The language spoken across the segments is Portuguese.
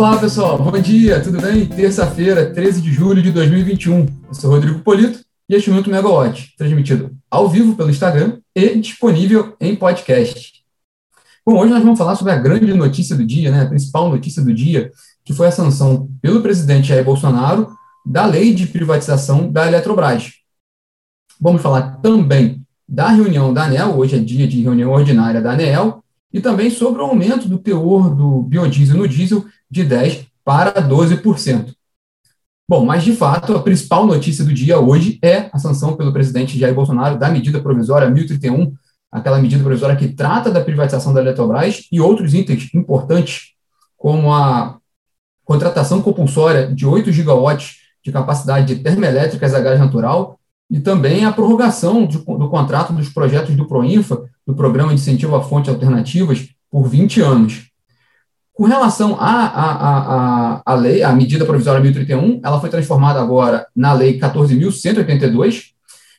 Olá, pessoal. Bom dia, tudo bem? Terça-feira, 13 de julho de 2021. Eu sou Rodrigo Polito e este é o Minuto Megawatt, transmitido ao vivo pelo Instagram e disponível em podcast. Bom, hoje nós vamos falar sobre a grande notícia do dia, né? A principal notícia do dia, que foi a sanção pelo presidente Jair Bolsonaro da lei de privatização da Eletrobras. Vamos falar também da reunião da ANEL, hoje é dia de reunião ordinária da ANEL, e também sobre o aumento do teor do biodiesel no diesel de 10% para 12%. Bom, mas de fato, a principal notícia do dia hoje é a sanção pelo presidente Jair Bolsonaro da medida provisória 1031, aquela medida provisória que trata da privatização da Eletrobras e outros itens importantes, como a contratação compulsória de 8 gigawatts de capacidade de termoelétricas a gás natural e também a prorrogação do, do contrato dos projetos do PROINFA, do Programa de Incentivo a Fontes Alternativas, por 20 anos. Com relação à a, a, a, a, lei, a medida provisória 1031, ela foi transformada agora na lei 14.182,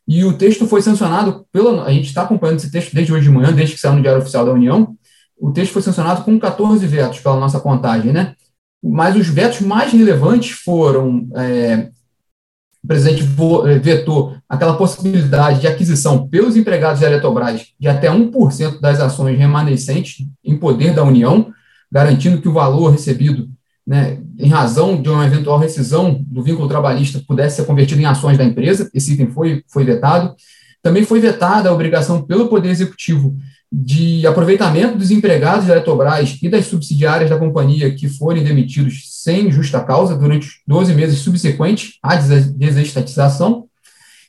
e o texto foi sancionado pela. A gente está acompanhando esse texto desde hoje de manhã, desde que saiu no Diário Oficial da União. O texto foi sancionado com 14 vetos pela nossa contagem, né? Mas os vetos mais relevantes foram é, o presidente eh, vetou aquela possibilidade de aquisição pelos empregados da Eletrobras de até 1% das ações remanescentes em poder da União, garantindo que o valor recebido, né, em razão de uma eventual rescisão do vínculo trabalhista, pudesse ser convertido em ações da empresa. Esse item foi, foi vetado. Também foi vetada a obrigação pelo Poder Executivo de aproveitamento dos empregados da Eletrobras e das subsidiárias da companhia que forem demitidos sem justa causa durante 12 meses subsequentes à desestatização,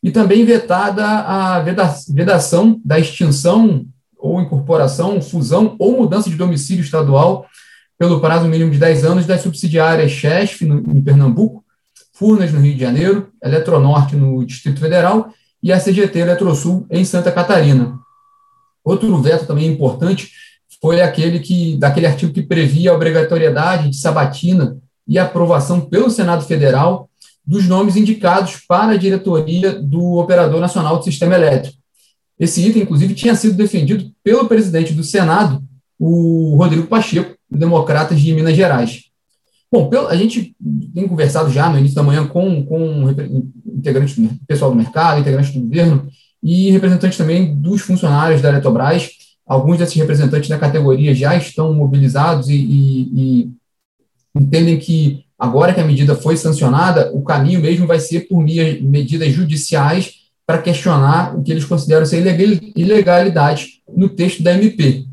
e também vetada a vedação da extinção ou incorporação, fusão ou mudança de domicílio estadual pelo prazo mínimo de 10 anos das subsidiárias CHESF, no, em Pernambuco, Furnas, no Rio de Janeiro, Eletronorte, no Distrito Federal, e a CGT Eletrosul, em Santa Catarina. Outro veto também importante foi aquele que daquele artigo que previa a obrigatoriedade de sabatina e aprovação pelo Senado Federal dos nomes indicados para a diretoria do Operador Nacional do Sistema Elétrico. Esse item, inclusive, tinha sido defendido pelo presidente do Senado, o Rodrigo Pacheco, Democratas de Minas Gerais. Bom, a gente tem conversado já no início da manhã com, com integrantes do pessoal do mercado, integrantes do governo, e representantes também dos funcionários da Eletrobras. Alguns desses representantes da categoria já estão mobilizados e, e, e entendem que agora que a medida foi sancionada, o caminho mesmo vai ser por medidas judiciais para questionar o que eles consideram ser ilegalidade no texto da MP.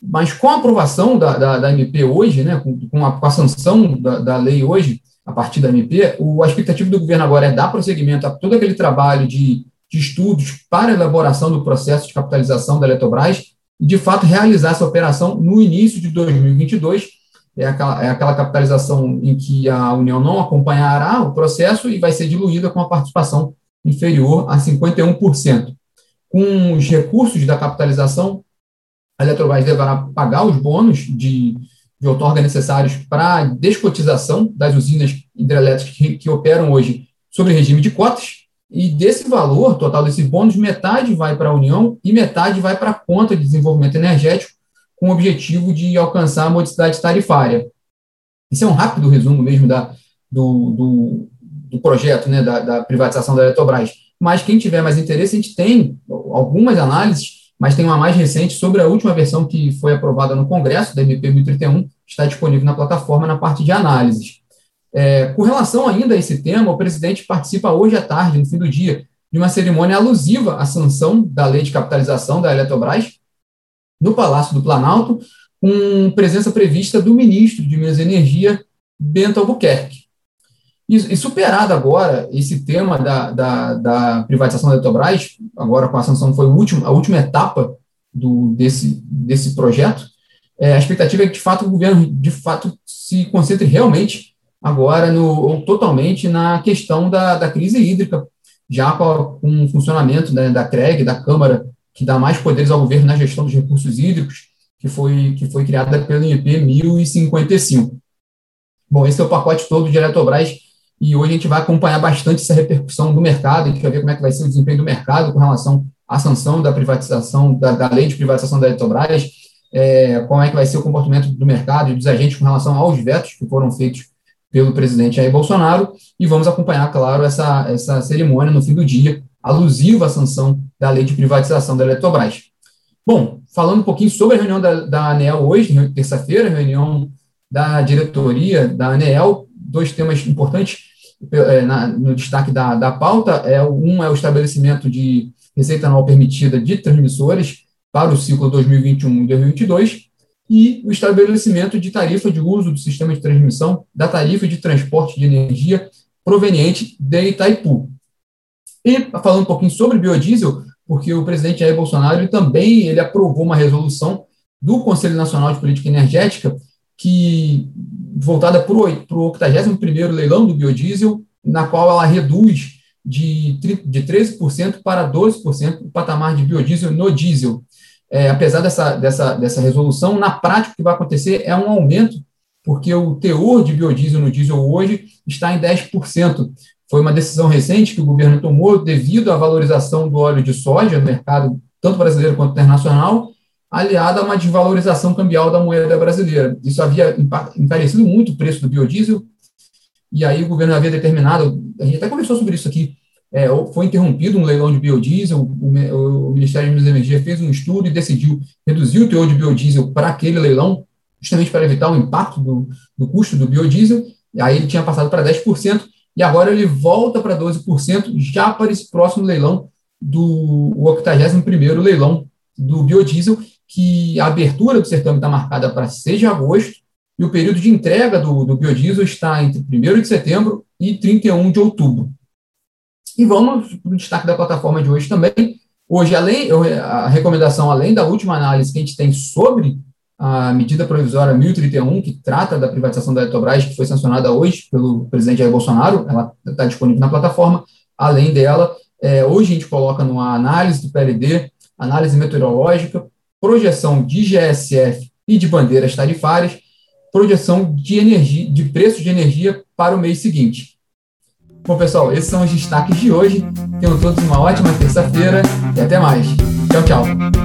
Mas com a aprovação da, da, da MP hoje, né, com, com, a, com a sanção da, da, lei hoje, a partir da MP, o, a expectativa do governo agora é dar prosseguimento a todo aquele trabalho de de estudos para elaboração do processo de capitalização da Eletrobras e, de fato, realizar essa operação no início de 2022. É aquela, é aquela capitalização em que a União não acompanhará o processo e vai ser diluída com a participação inferior a 51%. Com os recursos da capitalização, a Eletrobras deverá pagar os bônus de, de outorga necessários para a descotização das usinas hidrelétricas que, que operam hoje sob regime de cotas, e desse valor total desses bônus, metade vai para a União e metade vai para a conta de desenvolvimento energético, com o objetivo de alcançar a modicidade tarifária. Isso é um rápido resumo mesmo da, do, do, do projeto né, da, da, privatização da Eletrobras. Mas quem tiver mais interesse, a gente tem algumas análises, mas tem uma mais recente sobre a última versão que foi aprovada no Congresso, da MP 1031, está disponível na plataforma na parte de análises. É, com relação ainda a esse tema, o presidente participa hoje à tarde, no fim do dia, de uma cerimônia alusiva à sanção da lei de capitalização da Eletrobras no Palácio do Planalto, com presença prevista do ministro de Minas e Energia, Bento Albuquerque. E, superado agora esse tema da, da, da, privatização da Eletrobras, agora com a sanção foi a última, a última etapa do, desse, desse projeto, é, a expectativa é que, de fato, o governo de fato se concentre realmente agora no, ou totalmente na questão da, da crise hídrica, já com, com o funcionamento né, da CREG, da Câmara, que dá mais poderes ao governo na gestão dos recursos hídricos, que foi, que foi criada pelo IP 1055. Bom, esse é o pacote todo de Eletrobras, e hoje a gente vai acompanhar bastante essa repercussão do mercado, a gente vai ver como é que vai ser o desempenho do mercado com relação à sanção da privatização, da, da lei de privatização da Eletrobras, é, como é que vai ser o comportamento do mercado e dos agentes com relação aos vetos que foram feitos pelo presidente Jair Bolsonaro, e vamos acompanhar, claro, essa, essa cerimônia no fim do dia, alusiva à sanção da lei de privatização da Eletrobras. Bom, falando um pouquinho sobre a reunião da, da ANEL hoje, terça-feira, reunião da diretoria da ANEL, dois temas importantes no destaque da, da pauta, é, um é o estabelecimento de receita anual permitida de transmissores para o ciclo 2021 e 2022, e o estabelecimento de tarifa de uso do sistema de transmissão da tarifa de transporte de energia proveniente de Itaipu. E falando um pouquinho sobre biodiesel, porque o presidente Jair Bolsonaro ele também ele aprovou uma resolução do Conselho Nacional de Política Energética que voltada para o 81º leilão do biodiesel, na qual ela reduz de, de 13% para 12% o patamar de biodiesel no diesel é, apesar dessa, dessa, dessa resolução, na prática o que vai acontecer é um aumento, porque o teor de biodiesel no diesel hoje está em 10%. Foi uma decisão recente que o governo tomou devido à valorização do óleo de soja no mercado, tanto brasileiro quanto internacional, aliada a uma desvalorização cambial da moeda brasileira. Isso havia encarecido muito o preço do biodiesel, e aí o governo havia determinado, a gente até conversou sobre isso aqui, é, foi interrompido um leilão de biodiesel, o, o, Ministério de Energia fez um estudo e decidiu reduzir o teor de biodiesel para aquele leilão, justamente para evitar o impacto do, do custo do biodiesel, e aí ele tinha passado para 10%, e agora ele volta para 12%, já para esse próximo leilão do 81º leilão do biodiesel, que a abertura do certame está marcada para 6 de agosto, e o período de entrega do, do biodiesel está entre 1 de setembro e 31 de outubro. E vamos para o destaque da plataforma de hoje também. Hoje, além a recomendação, além da última análise que a gente tem sobre a medida provisória 1031, que trata da privatização da Eletrobras, que foi sancionada hoje pelo presidente Jair Bolsonaro, ela está disponível na plataforma. Além dela, é, hoje a gente coloca numa análise do PLD, análise meteorológica, projeção de GSF e de bandeiras tarifárias, projeção de energia, de preços de energia para o mês seguinte. Bom, pessoal, esses são os destaques de hoje. Tenham todos uma ótima terça-feira e até mais. Tchau, tchau.